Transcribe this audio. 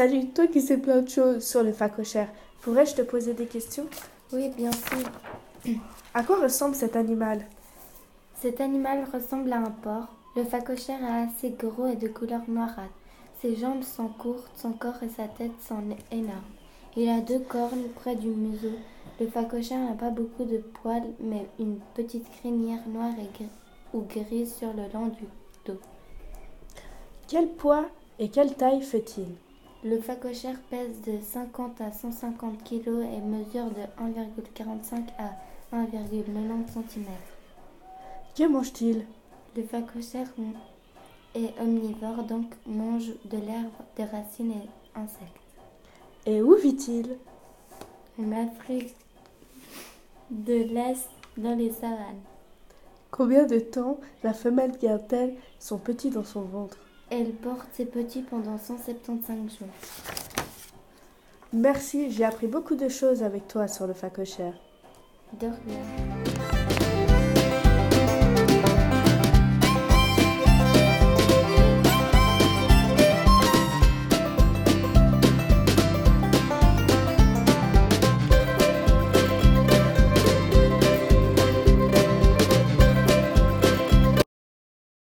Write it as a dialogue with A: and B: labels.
A: Salut, toi qui sais plein de choses sur le phacochère, pourrais-je te poser des questions?
B: Oui, bien sûr.
A: À quoi ressemble cet animal?
B: Cet animal ressemble à un porc. Le phacochère est assez gros et de couleur noirâtre. Ses jambes sont courtes, son corps et sa tête sont énormes. Il a deux cornes près du museau. Le phacochère n'a pas beaucoup de poils, mais une petite crinière noire et gris ou grise sur le long du dos.
A: Quel poids et quelle taille fait-il?
B: Le phacochère pèse de 50 à 150 kg et mesure de 1,45 à 1,90 cm.
A: Que mange-t-il?
B: Le phacochère est omnivore, donc mange de l'herbe, des racines et insectes.
A: Et où vit-il?
B: En Afrique de l'Est, dans les savanes.
A: Combien de temps la femelle garde-t-elle son petit dans son ventre?
B: Elle porte ses petits pendant 175 jours.
A: Merci, j'ai appris beaucoup de choses avec toi sur le phacochère.
B: De rien.